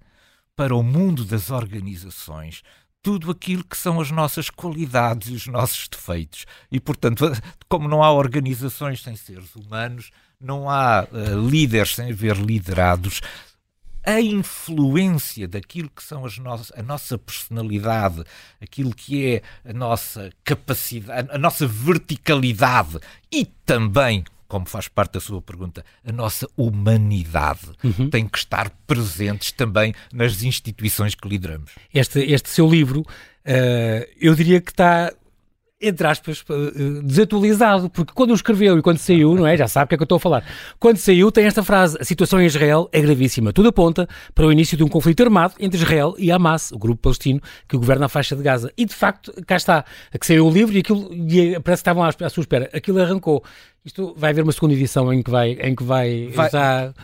Speaker 2: para o mundo das organizações tudo aquilo que são as nossas qualidades e os nossos defeitos. E, portanto, como não há organizações sem seres humanos, não há uh, líderes sem haver liderados, a influência daquilo que são as nossas, a nossa personalidade, aquilo que é a nossa capacidade, a nossa verticalidade e também como faz parte da sua pergunta, a nossa humanidade uhum. tem que estar presentes também nas instituições que lideramos.
Speaker 1: Este, este seu livro, uh, eu diria que está entre aspas, eh, desatualizado, porque quando o escreveu e quando saiu, não é? Já sabe o que é que eu estou a falar. Quando saiu, tem esta frase: a situação em Israel é gravíssima. Tudo aponta para o início de um conflito armado entre Israel e Hamas, o grupo palestino que governa a faixa de Gaza. E de facto, cá está, que saiu o livro e aquilo, e parece que estavam à, à sua espera. Aquilo arrancou. Isto vai haver uma segunda edição em que vai, em que vai, vai...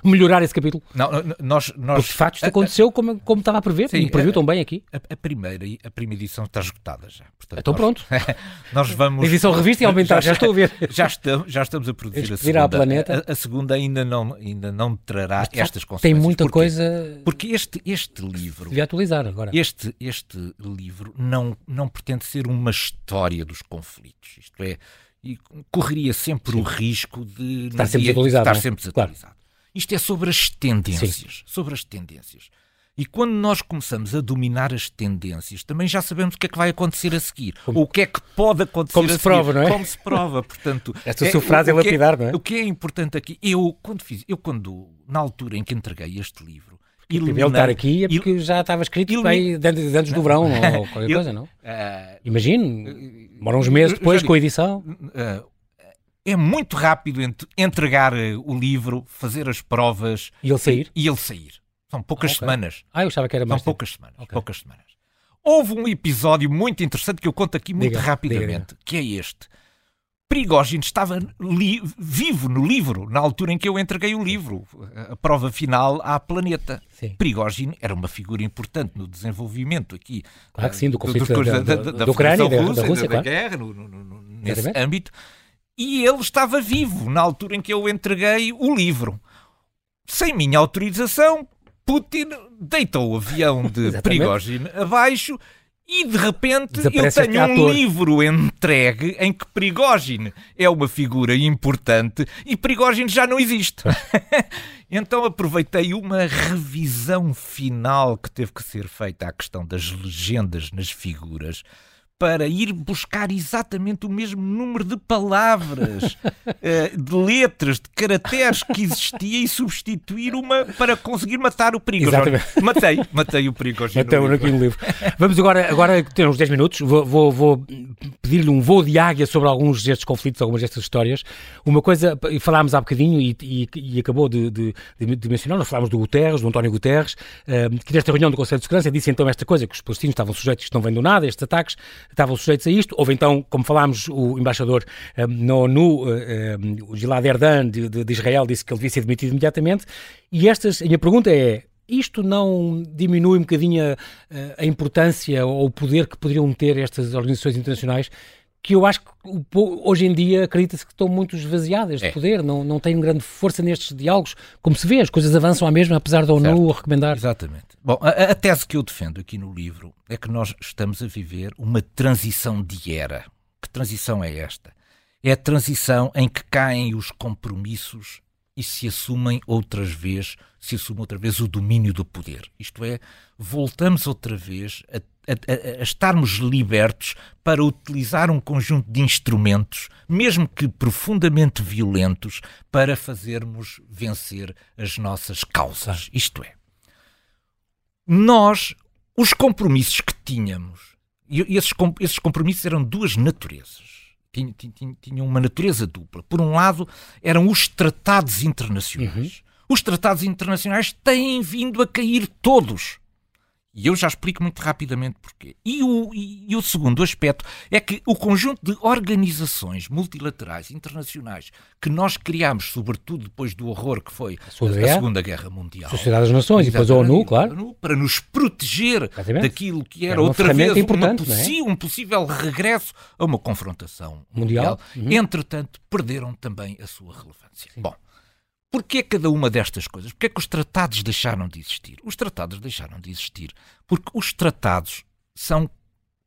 Speaker 1: melhorar esse capítulo?
Speaker 2: Não, nós, nós...
Speaker 1: Porque de facto isto aconteceu como, como estava a prever, Sim, previu tão bem aqui.
Speaker 2: A, a, primeira, a primeira edição está esgotada já.
Speaker 1: Portanto, então nós, pronto.
Speaker 2: nós vamos...
Speaker 1: A edição revista e aumentar, já, já, estou a ver.
Speaker 2: Já estamos, já estamos a produzir a segunda.
Speaker 1: planeta.
Speaker 2: A, a, segunda ainda não, ainda não trará Mas, estas consequências.
Speaker 1: Tem muita
Speaker 2: Porquê?
Speaker 1: coisa...
Speaker 2: Porque este, este livro...
Speaker 1: Devia atualizar agora.
Speaker 2: Este, este livro não, não pretende ser uma história dos conflitos. Isto é e correria sempre Sim. o risco de
Speaker 1: estar sempre desatualizado.
Speaker 2: Estar é? sempre desatualizado. Claro. Isto é sobre as tendências. Sim. Sobre as tendências. E quando nós começamos a dominar as tendências, também já sabemos o que é que vai acontecer a seguir. Como, ou o que é que pode acontecer
Speaker 1: como
Speaker 2: a
Speaker 1: se prova,
Speaker 2: seguir.
Speaker 1: não é?
Speaker 2: Como se prova, portanto.
Speaker 1: Esta é, sua frase é lapidar,
Speaker 2: é,
Speaker 1: não é?
Speaker 2: O que é importante aqui, eu quando fiz, eu quando, na altura em que entreguei este livro,
Speaker 1: Eliminei, ele estar aqui é porque il, já estava escrito il, bem antes do verão ou qualquer il, coisa, não? Uh, Imagino, demora uns meses depois com a edição. Uh,
Speaker 2: é muito rápido entregar eh, o livro, fazer as provas
Speaker 1: e ele sair.
Speaker 2: E, ele sair. São poucas okay. semanas.
Speaker 1: Ah, eu achava que era mais.
Speaker 2: São poucas semanas. Okay. Poucas semanas. Houve um episódio muito interessante que eu conto aqui muito diga, rapidamente, diga. que é este. Prigogine estava vivo no livro, na altura em que eu entreguei o livro, a prova final à Planeta. Sim. Prigogine era uma figura importante no desenvolvimento aqui
Speaker 1: claro que sim, do conflito da, da, da, da, da Ucrânia, da, Rússia, da, Rússia,
Speaker 2: da, guerra, no, no, no, nesse âmbito. E ele estava vivo na altura em que eu entreguei o livro. Sem minha autorização, Putin deitou o avião de Prigogine abaixo e de repente eu tenho um livro entregue em que Prigogine é uma figura importante e Prigogine já não existe. então aproveitei uma revisão final que teve que ser feita à questão das legendas nas figuras para ir buscar exatamente o mesmo número de palavras, eh, de letras, de caracteres que existia e substituir uma para conseguir matar o perigo.
Speaker 1: Exatamente.
Speaker 2: Matei, matei o perigo.
Speaker 1: Matei aqui no livro. Vamos agora, agora ter uns 10 minutos, vou, vou, vou pedir-lhe um voo de águia sobre alguns destes conflitos, algumas destas histórias. Uma coisa, falámos há bocadinho e, e, e acabou de, de, de, mencionar, nós falámos do Guterres, do António Guterres, eh, que nesta reunião do Conselho de Segurança disse então esta coisa, que os palestinos estavam sujeitos, isto não vem do nada, estes ataques, estavam sujeitos a isto. Houve então, como falámos, o embaixador um, na ONU, um, o Gilad Erdan, de, de, de, Israel, disse que ele devia ser demitido imediatamente. E estas, a minha pergunta é: isto não diminui um bocadinho a, a importância ou o poder que poderiam ter estas organizações internacionais? Que eu acho que hoje em dia acredita-se que estão muito esvaziadas de é. poder, não, não têm grande força nestes diálogos. Como se vê, as coisas avançam à mesma, apesar da ONU certo. recomendar.
Speaker 2: Exatamente. Bom, a, a, tese que eu defendo aqui no livro é que nós estamos a viver uma transição de era. Que transição é esta? É a transição em que caem os compromissos e se assumem outras vezes, se assume outra vez o domínio do poder. Isto é, voltamos outra vez a a, a, estarmos libertos para utilizar um conjunto de instrumentos, mesmo que profundamente violentos, para fazermos vencer as nossas causas. Isto é, nós, os compromissos que tínhamos, e esses, esses compromissos eram duas naturezas. Tinham, tinham uma natureza dupla. Por um lado, eram os tratados internacionais. Uhum. Os tratados internacionais têm vindo a cair todos e eu já explico muito rapidamente porquê. E o, e, e, o segundo aspecto é que o conjunto de organizações multilaterais internacionais que nós criámos, sobretudo depois do horror que foi a, a Segunda Guerra Mundial,
Speaker 1: Sociedade das Nações e depois a ONU, claro,
Speaker 2: para nos proteger Exatamente. daquilo que era, era outra vez uma é? um possível regresso a uma confrontação mundial. mundial. Uhum. Entretanto, perderam também a sua relevância. Sim. Bom. Porquê cada uma destas coisas? Porquê que os tratados deixaram de existir? Os tratados deixaram de existir porque os tratados são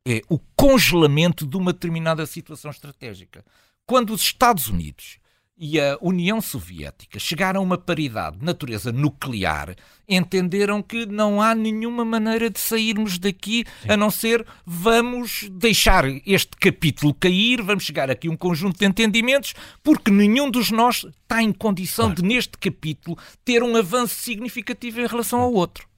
Speaker 2: é, o congelamento de uma determinada situação estratégica. Quando os Estados Unidos e a União Soviética chegaram a uma paridade de natureza nuclear, entenderam que não há nenhuma maneira de sairmos daqui Sim. a não ser vamos deixar este capítulo cair, vamos chegar aqui a um conjunto de entendimentos, porque nenhum dos nós está em condição claro. de, neste capítulo, ter um avanço significativo em relação ao outro.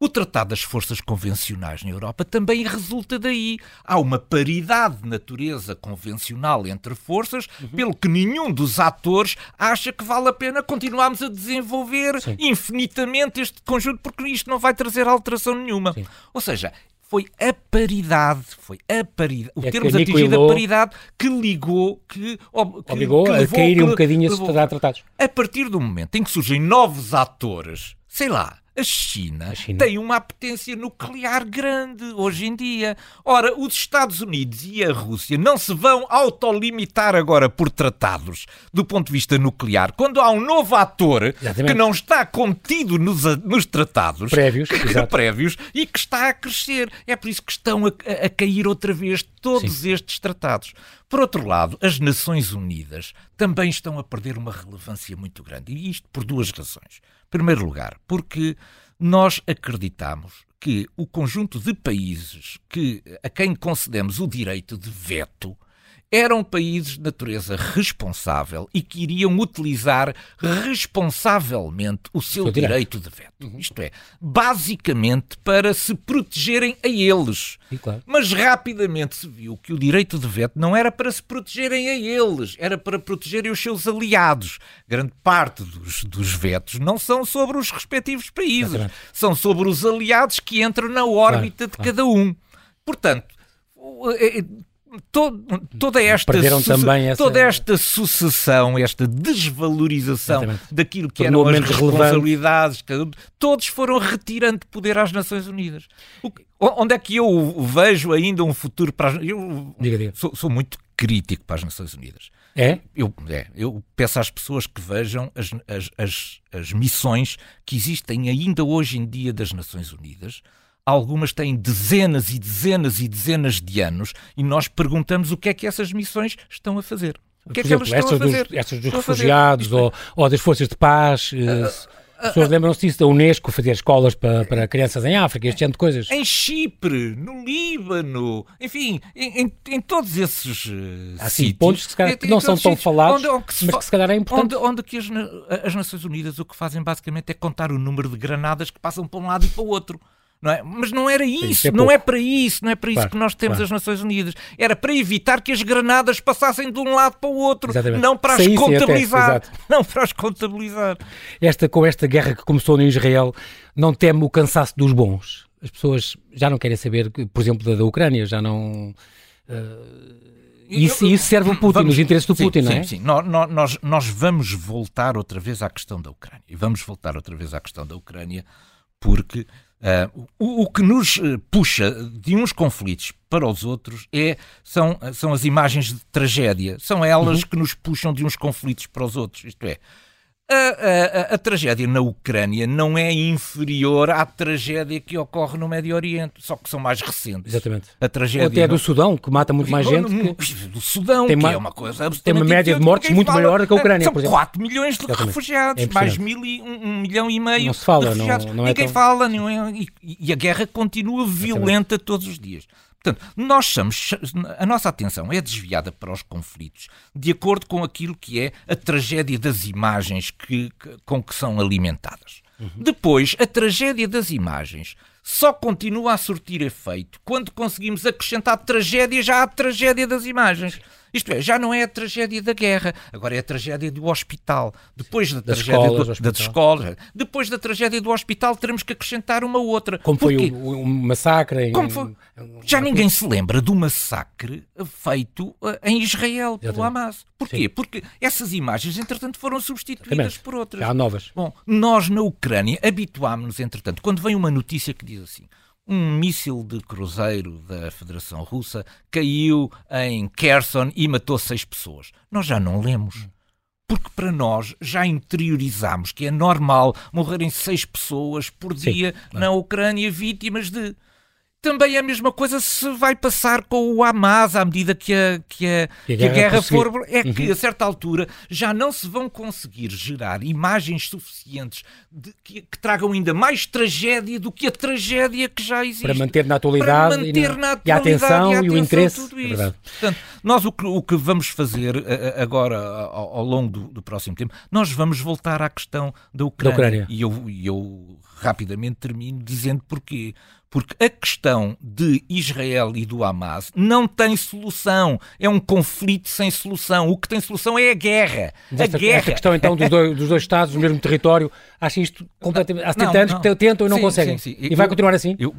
Speaker 2: O Tratado das Forças Convencionais na Europa também resulta daí. Há uma paridade de natureza convencional entre forças, uhum. pelo que nenhum dos atores acha que vale a pena continuarmos a desenvolver Sim. infinitamente este conjunto, porque isto não vai trazer alteração nenhuma. Sim. Ou seja, foi a paridade, foi a paridade, o é termos atingido a paridade que ligou, que,
Speaker 1: que obrigou que levou, a cair um bocadinho a tratados.
Speaker 2: A partir do momento em que surgem novos atores, sei lá, a China, a China, tem uma apetência nuclear grande hoje em dia. Ora, os Estados Unidos e a Rússia não se vão autolimitar agora por tratados do ponto de vista nuclear. Quando há um novo ator Exatamente. que não está contido nos, nos tratados
Speaker 1: prévios,
Speaker 2: prévios e que está a crescer. É por isso que estão a, a cair outra vez todos Sim. estes tratados. Por outro lado, as Nações Unidas também estão a perder uma relevância muito grande. E isto por duas razões primeiro lugar, porque nós acreditamos que o conjunto de países que, a quem concedemos o direito de veto eram países de natureza responsável e que iriam utilizar responsavelmente o seu, direito. de veto. Uhum. Isto é, basicamente para se protegerem a eles. Claro. Mas rapidamente se viu que o direito de veto não era para se protegerem a eles, era para protegerem os seus aliados. Grande parte dos, dos vetos não são sobre os respectivos países, Exatamente. são sobre os aliados que entram na órbita claro, de claro. cada um. Portanto, é, é, todo, toda esta também essa... toda esta sucessão, esta desvalorização Exatamente. daquilo que eram as responsabilidades, todos foram retirando poder às Nações Unidas. Onde é que eu vejo ainda um futuro para as... eu diga, diga. Sou, sou muito crítico para as Nações Unidas.
Speaker 1: É?
Speaker 2: Eu, é, eu peço às pessoas que vejam as, as, as, as missões que existem ainda hoje em dia das Nações Unidas algumas têm dezenas e dezenas e dezenas de anos e nós perguntamos o que é que essas missões estão a fazer. O que
Speaker 1: Por é que exemplo, elas estão a fazer? Dos, essas dos refugiados ou, ou, das forças de paz. Uh, as pessoas lembram-se disso da Unesco fazer escolas para, para crianças em África, este tipo de coisas.
Speaker 2: Em Chipre, no Líbano, enfim, em, em, em todos esses uh,
Speaker 1: Há sim, pontos que, se calhar, que não são tão falados, onde, onde mas que se calhar é importante.
Speaker 2: Onde, onde que as, as Nações Unidas o que fazem basicamente é contar o número de granadas que passam para um lado e para o outro. Não é? Mas não era isso, Sim, é não é para isso, não é para isso claro, que nós temos claro. as Nações Unidas. Era para evitar que as granadas passassem de um lado para o outro, Exatamente. não para as contabilizar. Até, não para as contabilizar.
Speaker 1: Esta, com esta guerra que começou em Israel, não teme o cansaço dos bons. As pessoas já não querem saber, por exemplo, da, da Ucrânia, já não. Uh... Isso, isso, serve ao Putin, vamos, nos interesses do
Speaker 2: sim,
Speaker 1: Putin,
Speaker 2: sim,
Speaker 1: não é?
Speaker 2: Sim, nós, nós vamos voltar outra vez à questão da Ucrânia. E vamos voltar outra vez à questão da Ucrânia porque Uh, o, o, que nos eh, puxa de uns conflitos para os outros é, são, são as imagens de tragédia. São elas uhum. que nos puxam de uns conflitos para os outros. Isto é, a, a, a, tragédia na Ucrânia não é inferior à tragédia que ocorre no Médio Oriente, só que são mais recentes.
Speaker 1: Exatamente.
Speaker 2: A tragédia Ou
Speaker 1: até no... do Sudão, que mata muito mais gente. Que...
Speaker 2: Do Sudão, tem que é uma coisa
Speaker 1: Tem uma média de mortes muito fala... maior que a Ucrânia,
Speaker 2: são
Speaker 1: por exemplo.
Speaker 2: 4 milhões de Exatamente. refugiados, é mais mil e, um, um, milhão e meio
Speaker 1: não se fala,
Speaker 2: de refugiados.
Speaker 1: Não, não
Speaker 2: é Ninguém tão... fala, não é? e, e a guerra continua violenta Exatamente. todos os dias. Portanto, nós somos, a nossa atenção é desviada para os conflitos de acordo com aquilo que é a tragédia das imagens que, que com que são alimentadas. Uhum. Depois, a tragédia das imagens só continua a surtir efeito quando conseguimos acrescentar tragédia já à tragédia das imagens. Isto é, já não é a tragédia da guerra, agora é a tragédia do hospital. Depois da das tragédia escolas, do, das escolas, depois da tragédia do hospital, teremos que acrescentar uma outra.
Speaker 1: Como foi o, o, massacre? Em,
Speaker 2: foi? Já ninguém se lembra do massacre feito eh, em Israel pelo Hamas. Porquê? Sim. Porque essas imagens, entretanto, foram substituídas Exatamente. por outras.
Speaker 1: Há novas.
Speaker 2: Bom, nós na Ucrânia habituámos-nos, entretanto, quando vem uma notícia que diz assim um míssil de cruzeiro da Federação Russa caiu em Kherson e matou seis pessoas. Nós já não lemos. Porque para nós já interiorizamos que é normal morrerem seis pessoas por dia Sim, na Ucrânia vítimas de também é a mesma coisa se vai passar com o Hamas à medida que a, que a, que a, que a guerra, for. É uhum. que a certa altura já não se vão conseguir gerar imagens suficientes de, que, que, tragam ainda mais tragédia do que a tragédia que já existe.
Speaker 1: Para manter na atualidade,
Speaker 2: manter e,
Speaker 1: na, e, a atenção e, a atenção, e o interesse. Tudo
Speaker 2: isso. É Portanto, nós o que, o que vamos fazer agora, ao, ao longo do, do, próximo tempo, nós vamos voltar à questão da Ucrânia. Da Ucrânia. E eu, eu rapidamente termino dizendo porquê porque a questão de Israel e do Hamas não tem solução. É um conflito sem solução. O que tem solução é a guerra.
Speaker 1: Mas a esta, guerra. esta questão, então, dos dois, dos dois Estados no mesmo território, acha isto completamente. Há 70 não, anos que tentam e não sim, conseguem. Sim, sim. E vai eu, continuar assim?
Speaker 2: Eu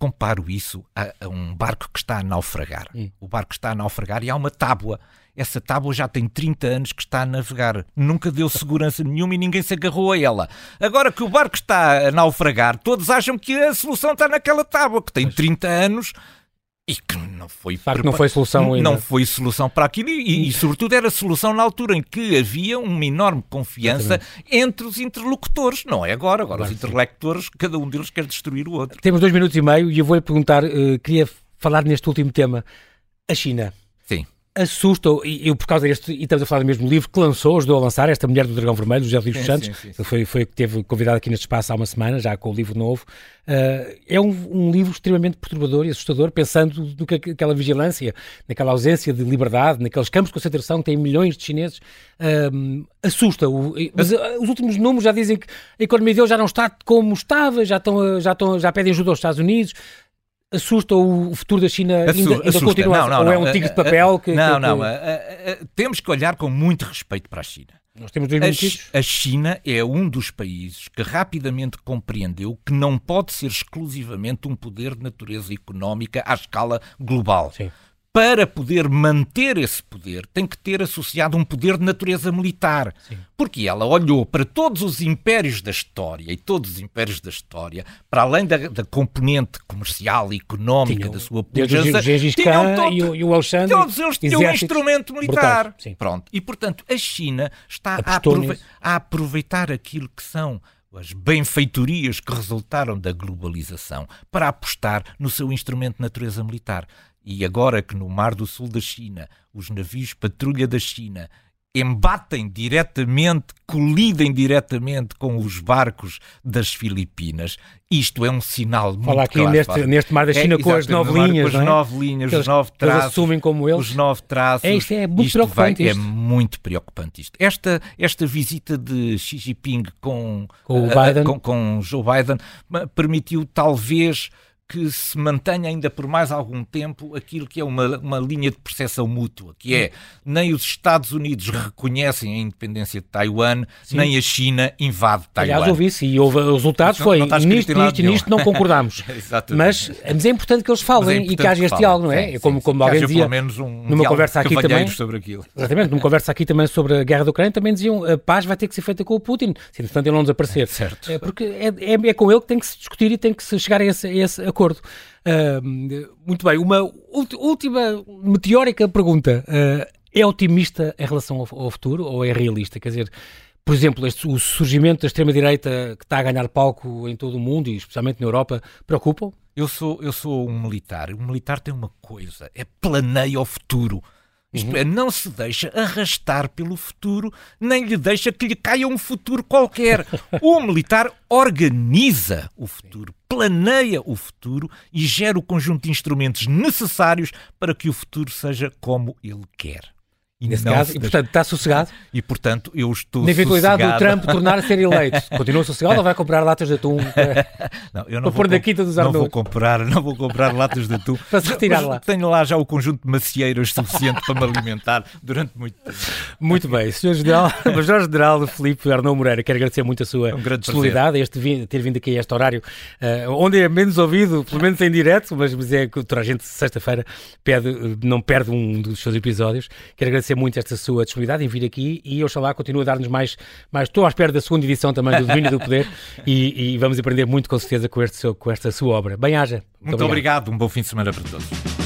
Speaker 2: comparo isso a, a, um barco que está a naufragar. Hum. O barco está a naufragar e há uma tábua essa tábua já tem 30 anos que está a navegar. Nunca deu segurança nenhuma e ninguém se agarrou a ela. Agora que o barco está a naufragar, todos acham que a solução está naquela tábua que tem 30 anos e que não foi
Speaker 1: que não foi solução ainda.
Speaker 2: não foi solução para aquilo e, e, sobretudo era solução na altura em que havia uma enorme confiança entre os interlocutores não é agora agora claro, os interlocutores cada um deles quer destruir o outro
Speaker 1: temos dois minutos e meio e eu vou-lhe perguntar uh, queria falar neste último tema a China assusta, e eu por causa deste, e estamos a falar do mesmo livro que lançou, ajudou a lançar, esta Mulher do Dragão Vermelho, José Luís Santos, sim, sim, sim. foi, foi que teve convidado aqui neste espaço há uma semana, já com o livro novo. Uh, é um, um, livro extremamente perturbador e assustador, pensando no que aquela vigilância, naquela ausência de liberdade, naqueles campos de concentração que têm milhões de chineses, uh, assusta. O, mas uh, os últimos números já dizem que a economia dele já não está como estava, já, estão, já, estão, já pedem ajuda aos Estados Unidos assusta o futuro da China ainda, ainda continua não, não, ou é um tigre de papel que...
Speaker 2: Não,
Speaker 1: que,
Speaker 2: não, que... temos que olhar com muito respeito para a China.
Speaker 1: Nós temos dois
Speaker 2: a, a China é um dos países que rapidamente compreendeu que não pode ser exclusivamente um poder de natureza económica à escala global.
Speaker 1: Sim
Speaker 2: para poder manter esse poder, tem que ter associado um poder de natureza militar. Sim. Porque ela olhou para todos os impérios da história e todos os impérios da história, para além da, da componente comercial e económica Tinha, da sua pujança,
Speaker 1: tinham todo, e, o, e o Alexandre,
Speaker 2: todos eles tinham um instrumento militar. Pronto. E, portanto, a China está a, aprove a aproveitar aquilo que são as benfeitorias que resultaram da globalização para apostar no seu instrumento de natureza militar. E agora que no Mar do Sul da China os navios patrulha da China embatem diretamente, colidem diretamente com os barcos das Filipinas. Isto é um sinal muito
Speaker 1: Fala aqui
Speaker 2: claro.
Speaker 1: Neste, neste mar da China é, com as nove linhas,
Speaker 2: com as é? nove linhas, os nove traços.
Speaker 1: assumem como eles.
Speaker 2: Os nove traços.
Speaker 1: É, isto é muito isto preocupante.
Speaker 2: Vai, é muito preocupante isto. Esta, esta visita de Xi Jinping com,
Speaker 1: com, Biden.
Speaker 2: Uh, com, com Joe Biden permitiu talvez que se mantenha ainda por mais algum tempo aquilo que é uma, uma linha de percepção mútua, que é nem os Estados Unidos reconhecem a independência de Taiwan, Sim. nem a China invade Taiwan.
Speaker 1: Aliás, ouvi isso e houve, os resultados foi não, nisto, nisto nisto não concordamos. mas, mas é importante que eles falem é e que haja este diálogo, não é? Sim, como, como alguém dizia
Speaker 2: um
Speaker 1: numa conversa aqui também
Speaker 2: sobre aquilo.
Speaker 1: Exatamente, numa conversa aqui também sobre a guerra da Ucrânia, também diziam a paz vai ter que ser feita com o Putin, se entretanto ele não desaparecer. É,
Speaker 2: certo.
Speaker 1: É, porque é, é, é, com ele que tem que se discutir e tem que se chegar a esse, a esse acordo. Uh, muito bem, uma última meteórica pergunta. Uh, é otimista em relação ao, ao, futuro ou é realista? Quer dizer, por exemplo, este, o surgimento da extrema-direita que está a ganhar palco em todo o mundo e especialmente na Europa, preocupa?
Speaker 2: Eu sou, eu sou um militar. O militar tem uma coisa, é planeia o futuro. Isto uhum. é, não se deixa arrastar pelo futuro, nem lhe deixa que lhe caia um futuro qualquer. o militar organiza o futuro, planeia o futuro e gera o conjunto de instrumentos necessários para que o futuro seja como ele quer.
Speaker 1: E Nesse caso, e portanto está sossegado?
Speaker 2: E portanto eu estou
Speaker 1: Na eventualidade
Speaker 2: sossegado.
Speaker 1: do Trump tornar a ser eleito, continua sossegado ou vai comprar latas de atum
Speaker 2: não, eu não para pôr quinta dos Não vou comprar, não vou comprar latas de atum.
Speaker 1: para se retirar lá.
Speaker 2: Tenho lá já o conjunto de macieiras suficiente para me alimentar durante muito tempo.
Speaker 1: Muito bem, Sr. General, Major General Filipe Arnaud Moreira, quero agradecer muito a sua é um disponibilidade, este, ter vindo aqui a este horário, uh, onde é menos ouvido, pelo menos em direto, mas, mas é que toda a gente sexta-feira pede, não perde um dos seus episódios. Quero agradecer muito esta sua disponibilidade em vir aqui e oxalá continue a dar-nos mais, mais. Estou à espera da segunda edição também do Domínio do Poder e, e, vamos aprender muito com certeza com, este, com esta sua obra. Bem-haja.
Speaker 2: Muito, muito obrigado. obrigado. Um bom fim de semana para todos.